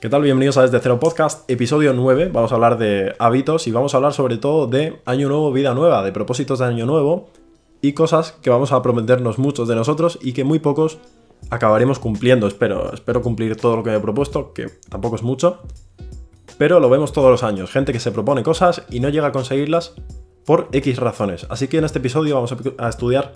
¿Qué tal? Bienvenidos a Desde Cero Podcast, episodio 9. Vamos a hablar de hábitos y vamos a hablar sobre todo de año nuevo, vida nueva, de propósitos de año nuevo y cosas que vamos a prometernos muchos de nosotros y que muy pocos acabaremos cumpliendo. Espero, espero cumplir todo lo que me he propuesto, que tampoco es mucho. Pero lo vemos todos los años, gente que se propone cosas y no llega a conseguirlas por X razones. Así que en este episodio vamos a estudiar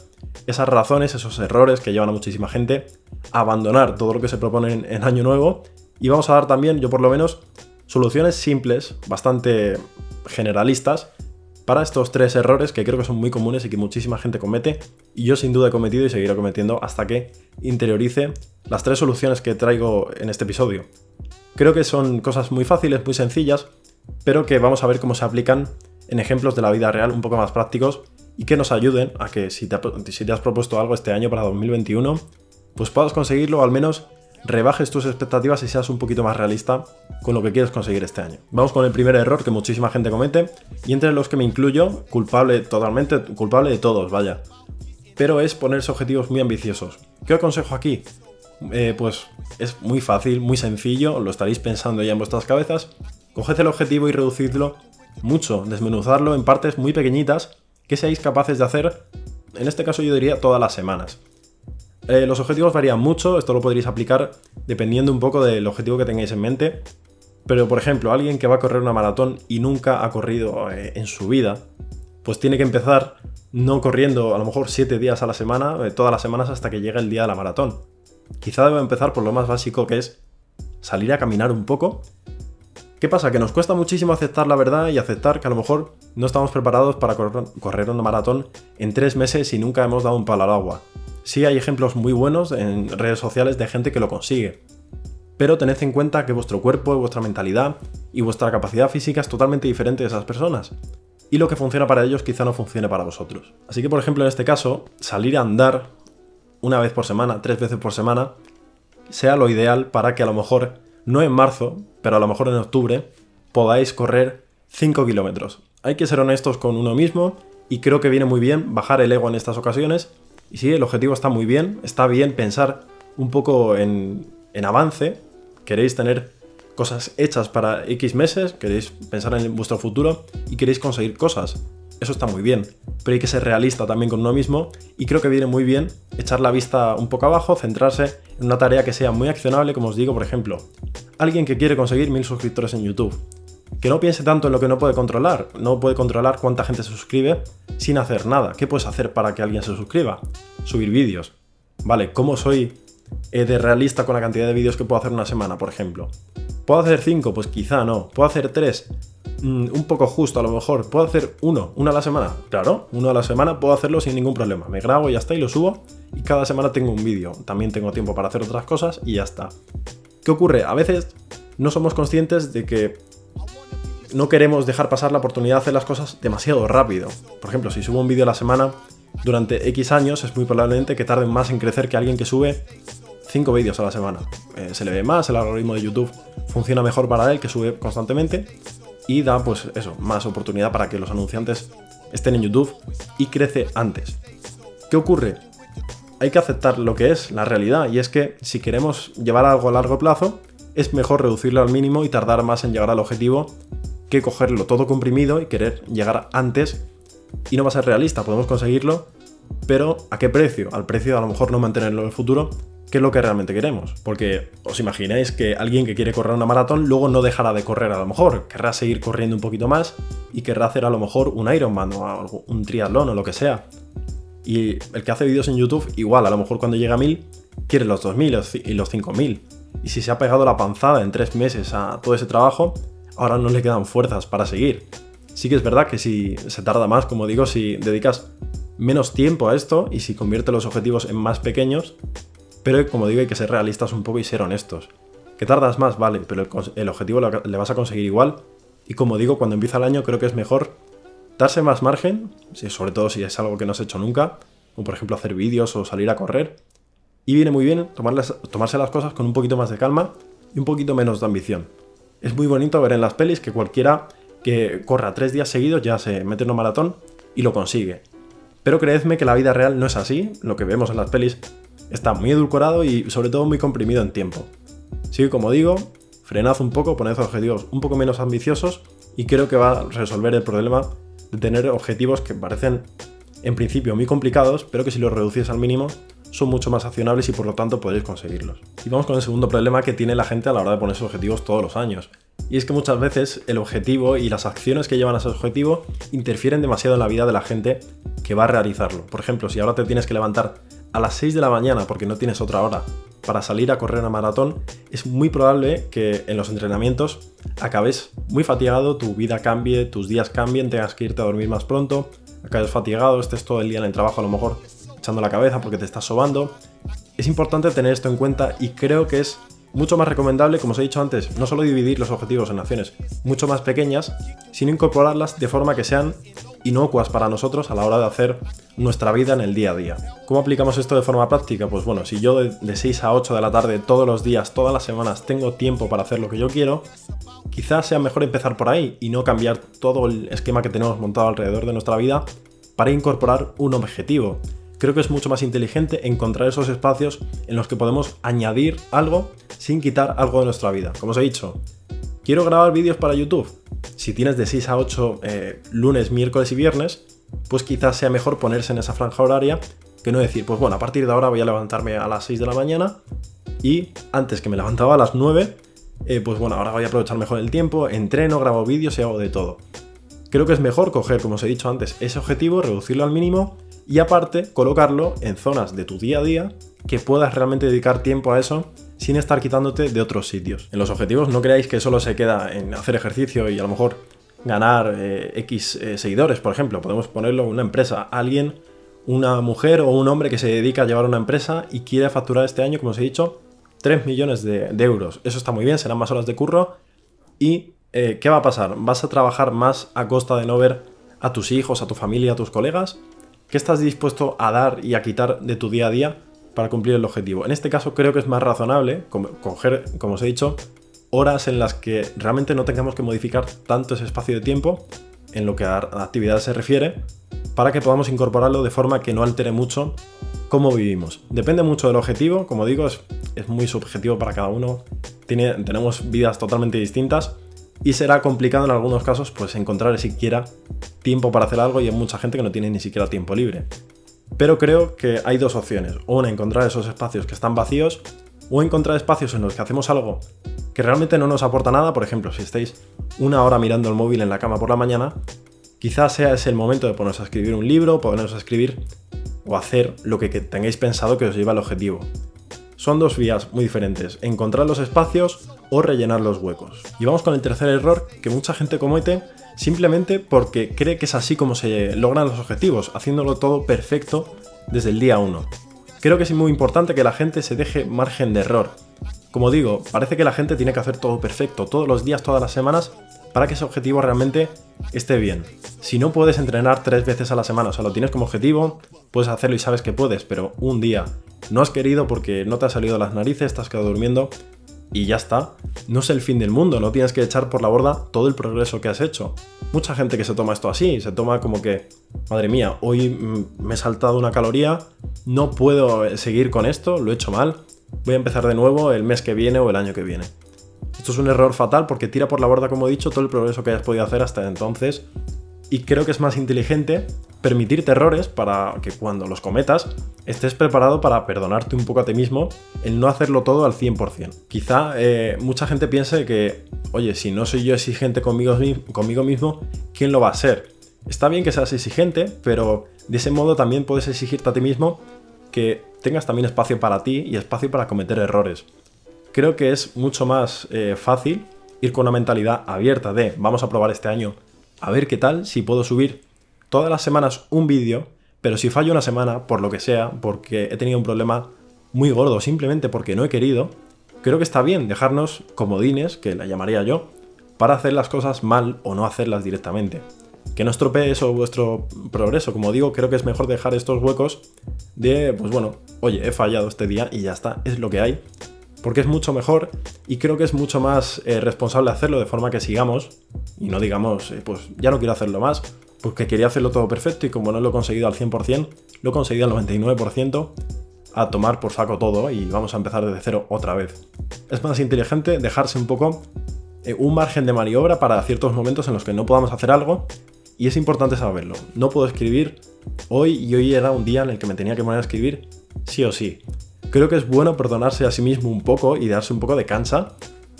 esas razones, esos errores que llevan a muchísima gente a abandonar todo lo que se propone en, en año nuevo y vamos a dar también, yo por lo menos, soluciones simples, bastante generalistas, para estos tres errores que creo que son muy comunes y que muchísima gente comete. Y yo sin duda he cometido y seguiré cometiendo hasta que interiorice las tres soluciones que traigo en este episodio. Creo que son cosas muy fáciles, muy sencillas, pero que vamos a ver cómo se aplican en ejemplos de la vida real un poco más prácticos y que nos ayuden a que si te, si te has propuesto algo este año para 2021, pues puedas conseguirlo al menos rebajes tus expectativas y seas un poquito más realista con lo que quieres conseguir este año. Vamos con el primer error que muchísima gente comete y entre los que me incluyo, culpable totalmente, culpable de todos, vaya. Pero es ponerse objetivos muy ambiciosos. ¿Qué aconsejo aquí? Eh, pues es muy fácil, muy sencillo, lo estaréis pensando ya en vuestras cabezas. Coged el objetivo y reducidlo mucho, desmenuzarlo en partes muy pequeñitas que seáis capaces de hacer, en este caso yo diría todas las semanas. Eh, los objetivos varían mucho, esto lo podréis aplicar dependiendo un poco del objetivo que tengáis en mente. Pero, por ejemplo, alguien que va a correr una maratón y nunca ha corrido eh, en su vida, pues tiene que empezar no corriendo a lo mejor 7 días a la semana, eh, todas las semanas hasta que llegue el día de la maratón. Quizá deba empezar por lo más básico que es salir a caminar un poco. ¿Qué pasa? Que nos cuesta muchísimo aceptar la verdad y aceptar que a lo mejor no estamos preparados para correr una maratón en 3 meses y nunca hemos dado un palo al agua. Sí hay ejemplos muy buenos en redes sociales de gente que lo consigue. Pero tened en cuenta que vuestro cuerpo, vuestra mentalidad y vuestra capacidad física es totalmente diferente de esas personas. Y lo que funciona para ellos quizá no funcione para vosotros. Así que, por ejemplo, en este caso, salir a andar una vez por semana, tres veces por semana, sea lo ideal para que a lo mejor, no en marzo, pero a lo mejor en octubre, podáis correr 5 kilómetros. Hay que ser honestos con uno mismo y creo que viene muy bien bajar el ego en estas ocasiones y sí, el objetivo está muy bien, está bien pensar un poco en, avance, queréis tener cosas hechas para X meses, queréis pensar en vuestro futuro y queréis conseguir cosas. Eso está muy bien, pero hay que ser realista también con uno mismo y creo que viene muy bien echar la vista un poco abajo, centrarse en una tarea que sea muy accionable, como os digo, por ejemplo, alguien que quiere conseguir mil suscriptores en YouTube que no piense tanto en lo que no puede controlar. No puede controlar cuánta gente se suscribe sin hacer nada. ¿Qué puedes hacer para que alguien se suscriba? Subir vídeos. Vale, ¿cómo soy eh, de realista con la cantidad de vídeos que puedo hacer una semana, por ejemplo? ¿Puedo hacer 5? Pues quizá no. ¿Puedo hacer 3? Mm, un poco justo a lo mejor. ¿Puedo hacer uno? ¿Una a la semana? Claro, uno a la semana puedo hacerlo sin ningún problema. Me grabo y ya está y lo subo. Y cada semana tengo un vídeo. También tengo tiempo para hacer otras cosas y ya está. ¿Qué ocurre? A veces no somos conscientes de que no queremos dejar pasar la oportunidad de hacer las cosas demasiado rápido. Por ejemplo, si subo un vídeo a la semana durante X años, es muy probablemente que tarden más en crecer que alguien que sube 5 vídeos a la semana. Eh, se le ve más, el algoritmo de YouTube funciona mejor para él, que sube constantemente, y da, pues eso, más oportunidad para que los anunciantes estén en YouTube y crece antes. ¿Qué ocurre? Hay que aceptar lo que es la realidad, y es que si queremos llevar algo a largo plazo, es mejor reducirlo al mínimo y tardar más en llegar al objetivo que cogerlo todo comprimido y querer llegar antes. Y no va a ser realista, podemos conseguirlo, pero ¿a qué precio? Al precio de a lo mejor no mantenerlo en el futuro, que es lo que realmente queremos. Porque os imagináis que alguien que quiere correr una maratón luego no dejará de correr a lo mejor, querrá seguir corriendo un poquito más y querrá hacer a lo mejor un Ironman o un triatlón o lo que sea. Y el que hace vídeos en YouTube, igual, a lo mejor cuando llega a 1000, quiere los 2000 y los 5000. Y si se ha pegado la panzada en tres meses a todo ese trabajo, ahora no le quedan fuerzas para seguir. Sí que es verdad que si se tarda más, como digo, si dedicas menos tiempo a esto y si convierte los objetivos en más pequeños, pero como digo hay que ser realistas un poco y ser honestos. Que tardas más, vale, pero el, objetivo le vas a conseguir igual. Y como digo, cuando empieza el año creo que es mejor darse más margen, sobre todo si es algo que no has hecho nunca, como por ejemplo hacer vídeos o salir a correr. Y viene muy bien tomarse las cosas con un poquito más de calma y un poquito menos de ambición. Es muy bonito ver en las pelis que cualquiera que corra tres días seguidos ya se mete en un maratón y lo consigue. Pero creedme que la vida real no es así, lo que vemos en las pelis está muy edulcorado y sobre todo muy comprimido en tiempo. Así que como digo, frenad un poco, poned objetivos un poco menos ambiciosos y creo que va a resolver el problema de tener objetivos que parecen en principio muy complicados, pero que si los reducís al mínimo son mucho más accionables y por lo tanto podréis conseguirlos. Y vamos con el segundo problema que tiene la gente a la hora de ponerse objetivos todos los años. Y es que muchas veces el objetivo y las acciones que llevan a ese objetivo interfieren demasiado en la vida de la gente que va a realizarlo. Por ejemplo, si ahora te tienes que levantar a las 6 de la mañana porque no tienes otra hora para salir a correr una maratón, es muy probable que en los entrenamientos acabes muy fatigado, tu vida cambie, tus días cambien, tengas que irte a dormir más pronto, acabes fatigado, estés todo el día en el trabajo a lo mejor echando la cabeza porque te estás sobando. Es importante tener esto en cuenta y creo que es mucho más recomendable, como os he dicho antes, no solo dividir los objetivos en acciones mucho más pequeñas, sino incorporarlas de forma que sean inocuas para nosotros a la hora de hacer nuestra vida en el día a día. ¿Cómo aplicamos esto de forma práctica? Pues bueno, si yo de, 6 a 8 de la tarde todos los días, todas las semanas tengo tiempo para hacer lo que yo quiero, quizás sea mejor empezar por ahí y no cambiar todo el esquema que tenemos montado alrededor de nuestra vida para incorporar un objetivo. Creo que es mucho más inteligente encontrar esos espacios en los que podemos añadir algo sin quitar algo de nuestra vida. Como os he dicho, quiero grabar vídeos para YouTube. Si tienes de 6 a 8 eh, lunes, miércoles y viernes, pues quizás sea mejor ponerse en esa franja horaria que no decir, pues bueno, a partir de ahora voy a levantarme a las 6 de la mañana y antes que me levantaba a las 9, eh, pues bueno, ahora voy a aprovechar mejor el tiempo, entreno, grabo vídeos y hago de todo. Creo que es mejor coger, como os he dicho antes, ese objetivo, reducirlo al mínimo y aparte colocarlo en zonas de tu día a día que puedas realmente dedicar tiempo a eso sin estar quitándote de otros sitios. En los objetivos no creáis que solo se queda en hacer ejercicio y a lo mejor ganar eh, X eh, seguidores, por ejemplo. Podemos ponerlo en una empresa. Alguien, una mujer o un hombre que se dedica a llevar una empresa y quiere facturar este año, como os he dicho, 3 millones de, euros. Eso está muy bien, serán más horas de curro. ¿Y eh, qué va a pasar? ¿Vas a trabajar más a costa de no ver a tus hijos, a tu familia, a tus colegas? ¿Qué estás dispuesto a dar y a quitar de tu día a día para cumplir el objetivo? En este caso creo que es más razonable coger, como os he dicho, horas en las que realmente no tengamos que modificar tanto ese espacio de tiempo en lo que a actividad se refiere para que podamos incorporarlo de forma que no altere mucho cómo vivimos. Depende mucho del objetivo, como digo, es, muy subjetivo para cada uno, tenemos vidas totalmente distintas y será complicado en algunos casos pues encontrar siquiera tiempo para hacer algo y hay mucha gente que no tiene ni siquiera tiempo libre. Pero creo que hay dos opciones, una encontrar esos espacios que están vacíos o encontrar espacios en los que hacemos algo que realmente no nos aporta nada, por ejemplo, si estáis una hora mirando el móvil en la cama por la mañana, quizás sea ese el momento de ponerse a escribir un libro, ponernos a escribir o hacer lo que tengáis pensado que os lleva al objetivo. Son dos vías muy diferentes, encontrar los espacios o rellenar los huecos. Y vamos con el tercer error que mucha gente comete simplemente porque cree que es así como se logran los objetivos, haciéndolo todo perfecto desde el día 1. Creo que es muy importante que la gente se deje margen de error. Como digo, parece que la gente tiene que hacer todo perfecto todos los días, todas las semanas, para que ese objetivo realmente esté bien. Si no puedes entrenar tres veces a la semana, o sea, lo tienes como objetivo, puedes hacerlo y sabes que puedes, pero un día no has querido porque no te ha salido las narices, te has quedado durmiendo y ya está. No es el fin del mundo, no tienes que echar por la borda todo el progreso que has hecho. Mucha gente que se toma esto así, se toma como que, madre mía, hoy mm, me he saltado una caloría, no puedo seguir con esto, lo he hecho mal, voy a empezar de nuevo el mes que viene o el año que viene. Esto es un error fatal porque tira por la borda, como he dicho, todo el progreso que hayas podido hacer hasta entonces. Y creo que es más inteligente permitirte errores para que cuando los cometas estés preparado para perdonarte un poco a ti mismo el no hacerlo todo al 100%. Quizá eh, mucha gente piense que, oye, si no soy yo exigente conmigo, conmigo mismo, ¿quién lo va a ser? Está bien que seas exigente, pero de ese modo también puedes exigirte a ti mismo que tengas también espacio para ti y espacio para cometer errores. Creo que es mucho más eh, fácil ir con una mentalidad abierta de vamos a probar este año a ver qué tal si puedo subir todas las semanas un vídeo, pero si fallo una semana, por lo que sea, porque he tenido un problema muy gordo, simplemente porque no he querido, creo que está bien dejarnos comodines, que la llamaría yo, para hacer las cosas mal o no hacerlas directamente. Que no estropee eso vuestro progreso, como digo, creo que es mejor dejar estos huecos de, pues bueno, oye, he fallado este día y ya está, es lo que hay, porque es mucho mejor y creo que es mucho más eh, responsable hacerlo de forma que sigamos y no digamos, eh, pues ya no quiero hacerlo más, porque quería hacerlo todo perfecto y como no lo he conseguido al 100%, lo he conseguido al 99%, a tomar por saco todo y vamos a empezar desde cero otra vez. Es más inteligente dejarse un poco eh, un margen de maniobra para ciertos momentos en los que no podamos hacer algo y es importante saberlo. No puedo escribir hoy y hoy era un día en el que me tenía que poner a escribir sí o sí. Creo que es bueno perdonarse a sí mismo un poco y darse un poco de cancha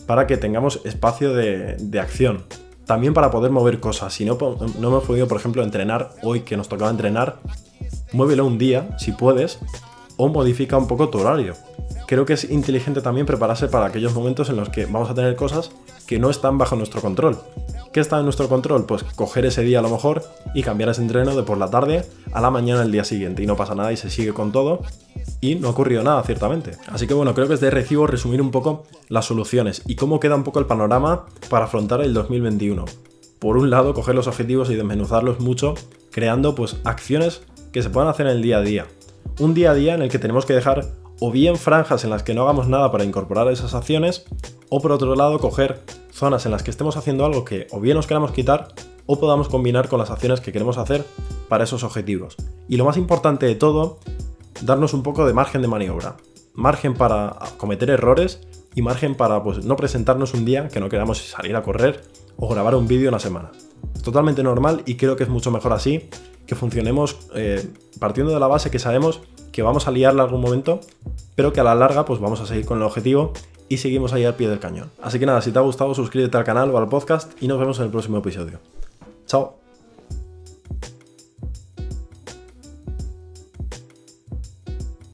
para que tengamos espacio de, acción. También para poder mover cosas. Si no, no hemos podido, por ejemplo, entrenar hoy que nos tocaba entrenar, muévelo un día, si puedes, o modifica un poco tu horario. Creo que es inteligente también prepararse para aquellos momentos en los que vamos a tener cosas que no están bajo nuestro control. ¿Qué está en nuestro control? Pues coger ese día a lo mejor y cambiar ese entreno de por la tarde a la mañana del día siguiente y no pasa nada y se sigue con todo y no ha ocurrido nada ciertamente. Así que bueno, creo que es de recibo resumir un poco las soluciones y cómo queda un poco el panorama para afrontar el 2021. Por un lado, coger los objetivos y desmenuzarlos mucho, creando pues acciones que se puedan hacer en el día a día. Un día a día en el que tenemos que dejar o bien franjas en las que no hagamos nada para incorporar esas acciones, o por otro lado coger zonas en las que estemos haciendo algo que o bien nos queramos quitar o podamos combinar con las acciones que queremos hacer para esos objetivos. Y lo más importante de todo, darnos un poco de margen de maniobra. Margen para cometer errores y margen para pues, no presentarnos un día que no queramos salir a correr o grabar un vídeo en la semana. Es totalmente normal y creo que es mucho mejor así que funcionemos eh, partiendo de la base que sabemos que vamos a liarla algún momento, pero que a la larga pues vamos a seguir con el objetivo y seguimos ahí al pie del cañón. Así que nada, si te ha gustado suscríbete al canal o al podcast y nos vemos en el próximo episodio. Chao.